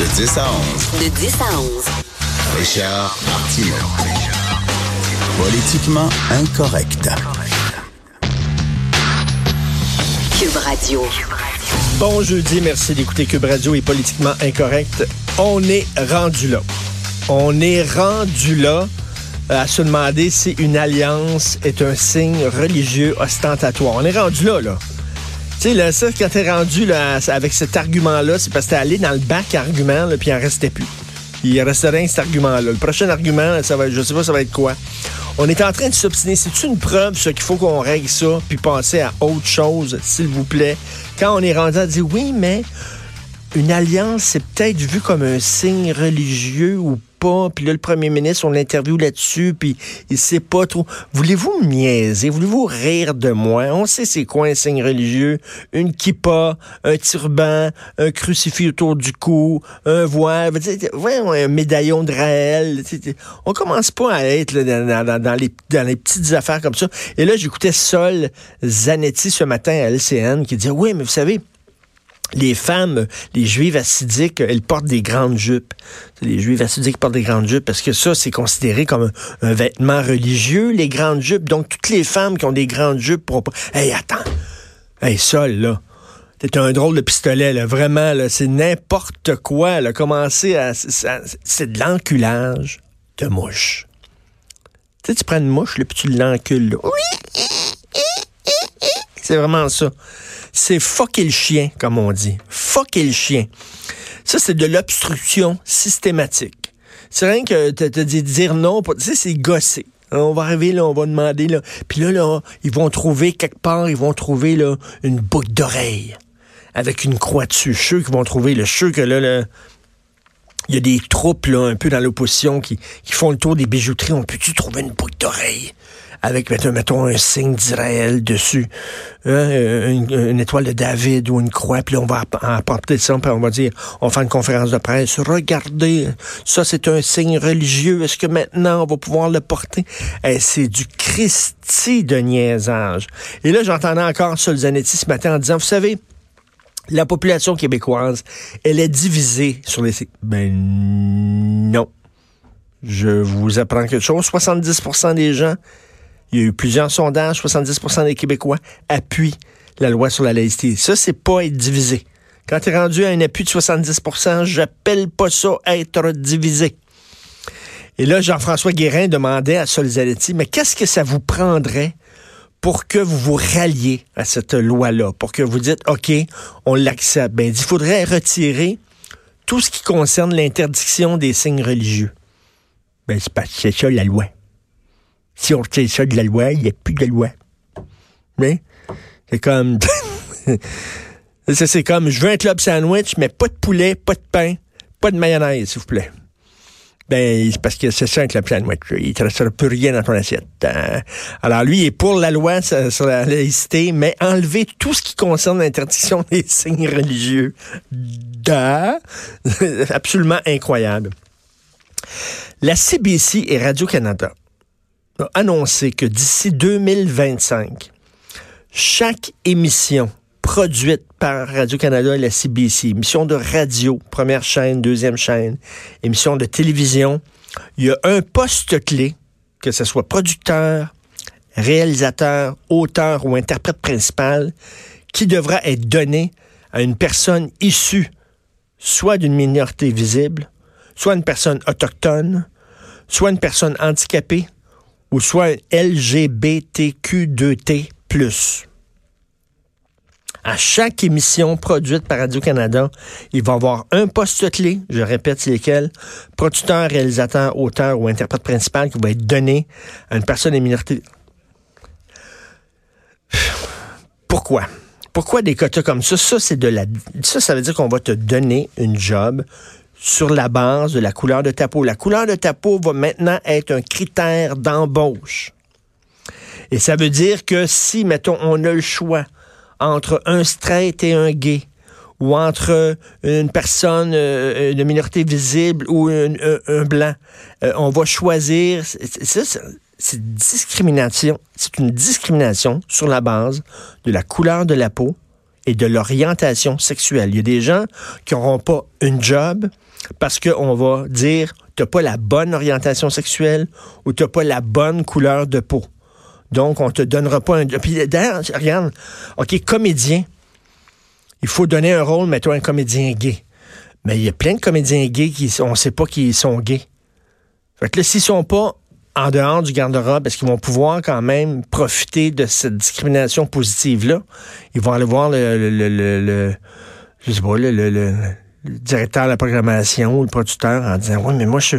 De 10 à 11, De 10 à 11. Richard Martineau. Politiquement incorrect. Cube Radio. Bon jeudi, merci d'écouter Cube Radio est politiquement incorrect. On est rendu là. On est rendu là euh, à se demander si une alliance est un signe religieux ostentatoire. On est rendu là, là. Tu sais, là, ça, quand t'es rendu là, avec cet argument-là, c'est parce que t'es allé dans le bac argument, là, puis il en restait plus. Il restait rien, cet argument-là. Le prochain argument, ça va être, je sais pas, ça va être quoi. On est en train de s'obstiner. C'est une preuve, ça, qu'il faut qu'on règle ça, puis passer à autre chose, s'il vous plaît. Quand on est rendu à dire oui, mais une alliance, c'est peut-être vu comme un signe religieux ou Puis là, le premier ministre, on l'interviewe là-dessus, puis il sait pas trop. Voulez-vous niaiser? Voulez-vous rire de moi? On sait c'est quoi un signe religieux. Une kippa, un turban, un crucifix autour du cou, un voile, voyons, un médaillon de Raël. On commence pas à être dans les, dans les petites affaires comme ça. Et là, j'écoutais Sol Zanetti ce matin à LCN qui disait, oui, mais vous savez, les femmes, les juives assidiques, elles portent des grandes jupes. Les juives assidiques portent des grandes jupes parce que ça, c'est considéré comme un, vêtement religieux, les grandes jupes. Donc, toutes les femmes qui ont des grandes jupes pourront pas... Hey, attends! Hey, Sol, là, t'es un drôle de pistolet, là. Vraiment, là, c'est n'importe quoi, là. Commencer à... ça- C'est de l'enculage de mouche. Tu sais, tu prends une mouche, là, puis tu l'encules. Oui! C'est vraiment ça. C'est fucker le chien, comme on dit. Fucker le chien. Ça, c'est de l'obstruction systématique. C'est rien que te, te dire, non. Tu sais, c'est gosser. On va arriver, là, on va demander, là. Puis là, là, ils vont trouver quelque part, ils vont trouver, là, une boucle d'oreille avec une croix dessus. Je qu'ils vont trouver, le sûr que là, là, il y a des troupes, là, un peu dans l'opposition qui, qui font le tour des bijouteries. On peut-tu trouver une boucle d'oreille? Avec, mettons, mettons, un signe d'Israël dessus, hein, euh, une, étoile de David ou une croix, puis là, on va app- apporter ça, puis on va dire, on va faire une conférence de presse, regardez, ça c'est un signe religieux, est-ce que maintenant on va pouvoir le porter? Eh, c'est du Christi de niaisage. Et là, j'entendais encore Sol Zanetti ce matin en disant, vous savez, la population québécoise, elle est divisée sur les... Ben non. Je vous apprends quelque chose. 70% des gens, il y a eu plusieurs sondages, 70% des Québécois appuient la loi sur la laïcité. Ça, c'est pas être divisé. Quand tu es rendu à un appui de 70% j'appelle pas ça être divisé. Et là, Jean-François Guérin demandait à Sol Zaletti, mais qu'est-ce que ça vous prendrait pour que vous vous ralliez à cette loi-là, pour que vous dites, OK, on l'accepte. Ben, il faudrait retirer tout ce qui concerne l'interdiction des signes religieux. Ben, c'est ça la loi. Si on retire ça de la loi, il n'y a plus de loi. Mais, c'est comme... c'est comme, je veux un club sandwich, mais pas de poulet, pas de pain, pas de mayonnaise, s'il vous plaît. Ben, c'est parce que c'est ça un club sandwich. Il ne te restera plus rien dans ton assiette. Euh, alors, lui, il est pour la loi sur sur la laïcité, mais enlever tout ce qui concerne l'interdiction des signes religieux. Da. Absolument incroyable. La CBC et Radio-Canada ont annoncé que d'ici 2025, chaque émission produite par Radio-Canada et la CBC, émission de radio, première chaîne, deuxième chaîne, émission de télévision, il y a un poste clé, que ce soit producteur, réalisateur, auteur ou interprète principal, qui devra être donné à une personne issue soit d'une minorité visible, soit une personne autochtone, soit une personne handicapée, ou soit un LGBTQ2T+. À chaque émission produite par Radio-Canada, il va y avoir un poste clé, je répète, c'est lequel, producteur, réalisateur, auteur ou interprète principal qui va être donné à une personne des minorités. Pourquoi? Pourquoi des quotas comme ça? Ça, c'est de la. Ça, ça veut dire qu'on va te donner une job sur la base de la couleur de ta peau. La couleur de ta peau va maintenant être un critère d'embauche. Et ça veut dire que si, mettons, on a le choix entre un straight et un gay, ou entre une personne euh, de minorité visible ou un, un, blanc, euh, on va choisir. C'est. C'est une discrimination sur la base de la couleur de la peau et de l'orientation sexuelle. Il y a des gens qui n'auront pas une job parce qu'on va dire tu n'as pas la bonne orientation sexuelle ou tu n'as pas la bonne couleur de peau. Donc, on te donnera pas un... Puis d'ailleurs, regarde, OK, comédien, il faut donner un rôle, mettons, un comédien gay. Mais il y a plein de comédiens gays qui, on sait pas qu'ils sont gays. Fait que là, s'ils sont pas en dehors du garde-robe, est-ce qu'ils vont pouvoir quand même profiter de cette discrimination positive-là? Ils vont aller voir le, le, le, le je sais pas, le, le, directeur de la programmation ou le producteur en disant Oui, mais moi, je,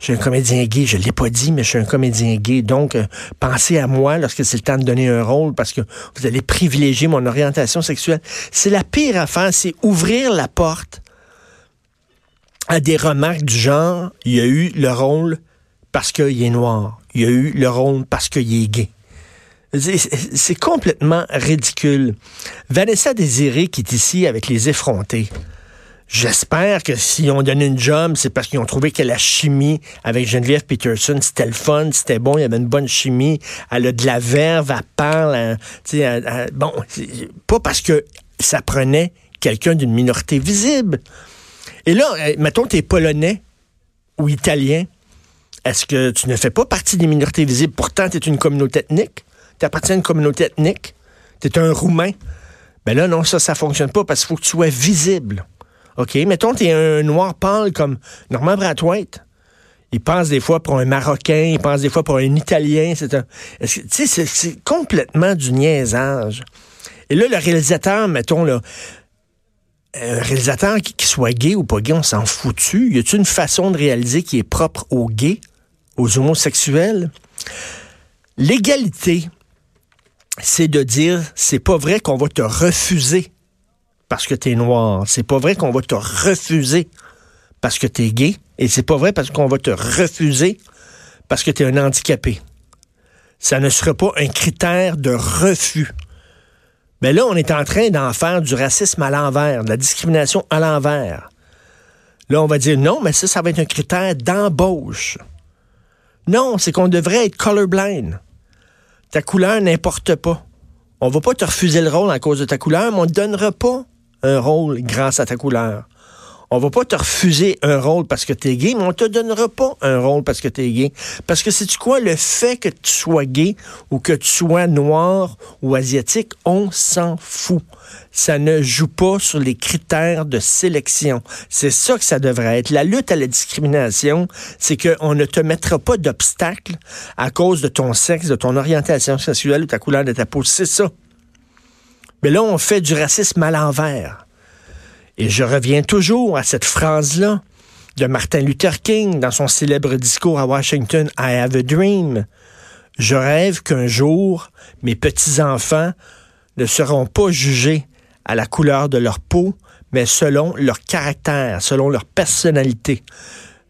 suis un comédien gay. Je ne l'ai pas dit, mais je suis un comédien gay. Donc, euh, pensez à moi lorsque c'est le temps de donner un rôle parce que vous allez privilégier mon orientation sexuelle. C'est la pire affaire, c'est ouvrir la porte à des remarques du genre il y a eu le rôle parce qu'il est noir. Il y a eu le rôle parce qu'il est gay. C'est complètement ridicule. Vanessa Désiré qui est ici avec les effrontés. J'espère que s'ils ont donné une job, c'est parce qu'ils ont trouvé que la chimie avec Geneviève Peterson, c'était le fun, c'était bon, il y avait une bonne chimie, elle a de la verve, elle parle, hein, bon, pas parce que ça prenait quelqu'un d'une minorité visible. Et là, euh, mettons, tu es polonais ou italien, est-ce que tu ne fais pas partie des minorités visibles? Pourtant, tu es une communauté ethnique, tu appartiens à une communauté ethnique, tu es un Roumain. Ben là, non, ça, ça fonctionne pas parce qu'il faut que tu sois visible. OK, mettons, tu es un noir pâle comme Norman Brathwaite. Il pense des fois pour un Marocain, il pense des fois pour un Italien. C'est un, c'est complètement du niaisage. Et là, le réalisateur, mettons, là, un réalisateur qui, soit gay ou pas gay, on s'en foutu. Y a-t-il une façon de réaliser qui est propre aux gays, aux homosexuels? L'égalité, c'est de dire, c'est pas vrai qu'on va te refuser parce que tu es noir. C'est pas vrai qu'on va te refuser parce que tu es gay. Et c'est pas vrai parce qu'on va te refuser parce que tu es un handicapé. Ça ne sera pas un critère de refus. Mais là, on est en train d'en faire du racisme à l'envers, de la discrimination à l'envers. Là, on va dire non, mais ça, ça va être un critère d'embauche. Non, c'est qu'on devrait être colorblind. Ta couleur n'importe pas. On va pas te refuser le rôle à cause de ta couleur, mais on ne donnera pas un rôle grâce à ta couleur. On va pas te refuser un rôle parce que tu es gay, mais on te donnera pas un rôle parce que tu es gay. Parce que c'est tu quoi, le fait que tu sois gay ou que tu sois noir ou asiatique, on s'en fout. Ça ne joue pas sur les critères de sélection. C'est ça que ça devrait être. La lutte à la discrimination, c'est qu'on ne te mettra pas d'obstacle à cause de ton sexe, de ton orientation sexuelle ou ta couleur de ta peau. C'est ça. Mais là, on fait du racisme à l'envers. Et je reviens toujours à cette phrase-là de Martin Luther King dans son célèbre discours à Washington, I have a dream. Je rêve qu'un jour, mes petits-enfants ne seront pas jugés à la couleur de leur peau, mais selon leur caractère, selon leur personnalité.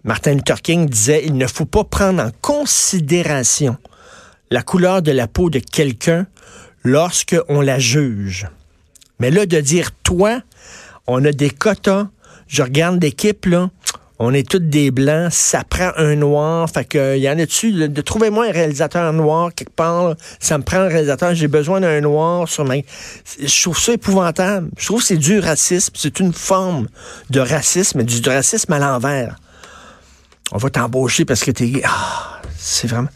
Martin Luther King disait, il ne faut pas prendre en considération la couleur de la peau de quelqu'un lorsqu'on la juge. Mais là, de dire, toi, on a des quotas, je regarde l'équipe, là, on est tous des blancs, ça prend un noir, fait que y en a dessus, de, trouvez-moi un réalisateur noir quelque part, ça me prend un réalisateur, j'ai besoin d'un noir sur ma... Je trouve ça épouvantable. Je trouve que c'est du racisme, c'est une forme de racisme, du, du racisme à l'envers. On va t'embaucher parce que t'es... Ah, c'est vraiment...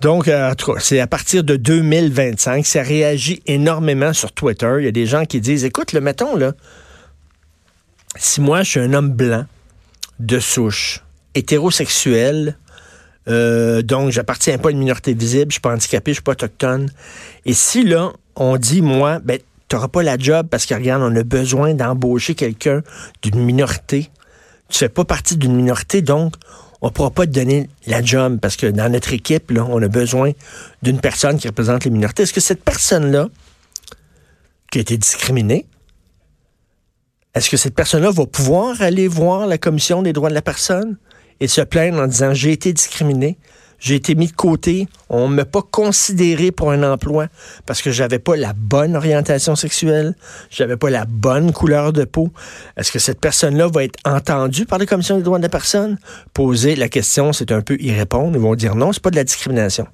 Donc, euh, en tout cas, c'est à partir de 2025. Ça réagit énormément sur Twitter. Il y a des gens qui disent, écoute, le mettons, là, si moi, je suis un homme blanc, de souche, hétérosexuel, euh, donc j'appartiens pas à une minorité visible, je suis pas handicapé, je suis pas autochtone, et si, là, on dit, moi, ben, t'auras pas la job parce que, regarde, on a besoin d'embaucher quelqu'un d'une minorité. Tu fais pas partie d'une minorité, donc on ne pourra pas te donner la job parce que dans notre équipe, on a besoin d'une personne qui représente les minorités. Est-ce que cette personne-là, qui a été discriminé, est-ce que cette personne-là va pouvoir aller voir la Commission des droits de la personne et se plaindre en disant j'ai été discriminé, j'ai été mis de côté, on ne m'a pas considéré pour un emploi parce que j'avais pas la bonne orientation sexuelle, j'avais pas la bonne couleur de peau. Est-ce que cette personne-là va être entendue par la Commission des droits de la personne? Poser la question, c'est un peu y répondre. Ils vont dire non, c'est pas de la discrimination.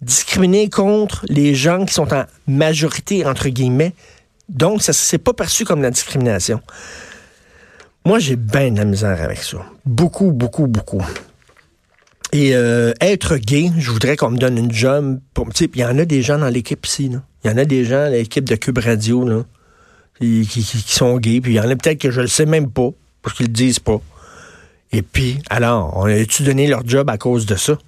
Discriminer contre les gens qui sont en majorité, entre guillemets, donc, ça c'est pas perçu comme la discrimination. Moi, j'ai bien de la misère avec ça. Beaucoup, beaucoup, beaucoup. Et euh, être gay, je voudrais qu'on me donne une job. Il y en a des gens dans l'équipe ici. Il y en a des gens dans l'équipe de Cube Radio là, qui sont gays. Puis il y en a peut-être que je le sais même pas, parce qu'ils le disent pas. Et puis, alors, on a-tu donné leur job à cause de ça?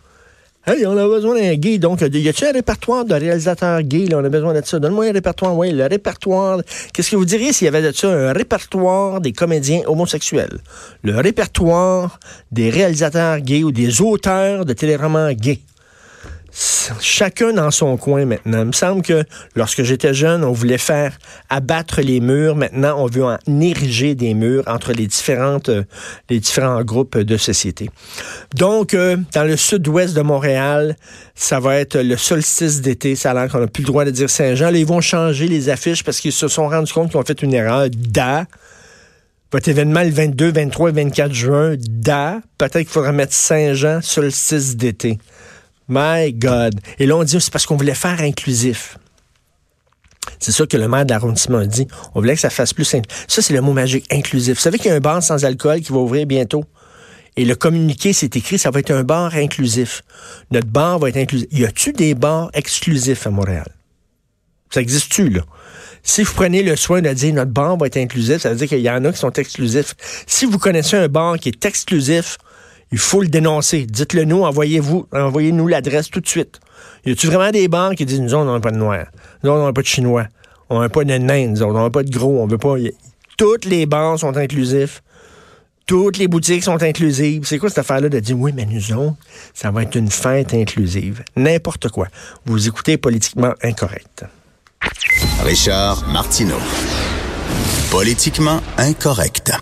Hey, on a besoin d'un gay. Donc, y a-t-il un répertoire de réalisateurs gays? Là? On a besoin de ça. Donne-moi un répertoire. Oui, le répertoire. Qu'est-ce que vous diriez s'il y avait de ça un répertoire des comédiens homosexuels? Le répertoire des réalisateurs gays ou des auteurs de téléromans gays? Chacun dans son coin maintenant. Il me semble que lorsque j'étais jeune, on voulait faire abattre les murs. Maintenant, on veut en ériger des murs entre les différentes, euh, les différents groupes de société. Donc, euh, dans le sud-ouest de Montréal, ça va être le solstice d'été. Ça a l'air qu'on n'a plus le droit de dire Saint-Jean. Ils vont changer les affiches parce qu'ils se sont rendus compte qu'ils ont fait une erreur. Da. Votre événement le 22, 23 et 24 juin, da. Peut-être qu'il faudra mettre Saint-Jean, solstice d'été. My God. Et là, on dit, c'est parce qu'on voulait faire inclusif. C'est ça que le maire d'arrondissement a dit. On voulait que ça fasse plus simple. Ça, c'est le mot magique, inclusif. Vous savez qu'il y a un bar sans alcool qui va ouvrir bientôt? Et le communiqué, c'est écrit, ça va être un bar inclusif. Notre bar va être inclusif. Y a-tu des bars exclusifs à Montréal? Ça existe-tu, là? Si vous prenez le soin de dire notre bar va être inclusif, ça veut dire qu'il y en a qui sont exclusifs. Si vous connaissez un bar qui est exclusif, il faut le dénoncer. Dites-le nous, envoyez-vous, envoyez-nous l'adresse tout de suite. Y a-tu vraiment des banques qui disent, nous, on n'a pas de noirs. Nous, on n'a pas de chinois. On n'a pas de nains, nous, on n'a pas de gros. On veut pas. Toutes les banques sont inclusifs. Toutes les boutiques sont inclusives. C'est quoi cette affaire-là de dire, oui, mais nous autres, ça va être une fête inclusive. N'importe quoi. Vous écoutez politiquement incorrect. Richard Martineau. Politiquement incorrect.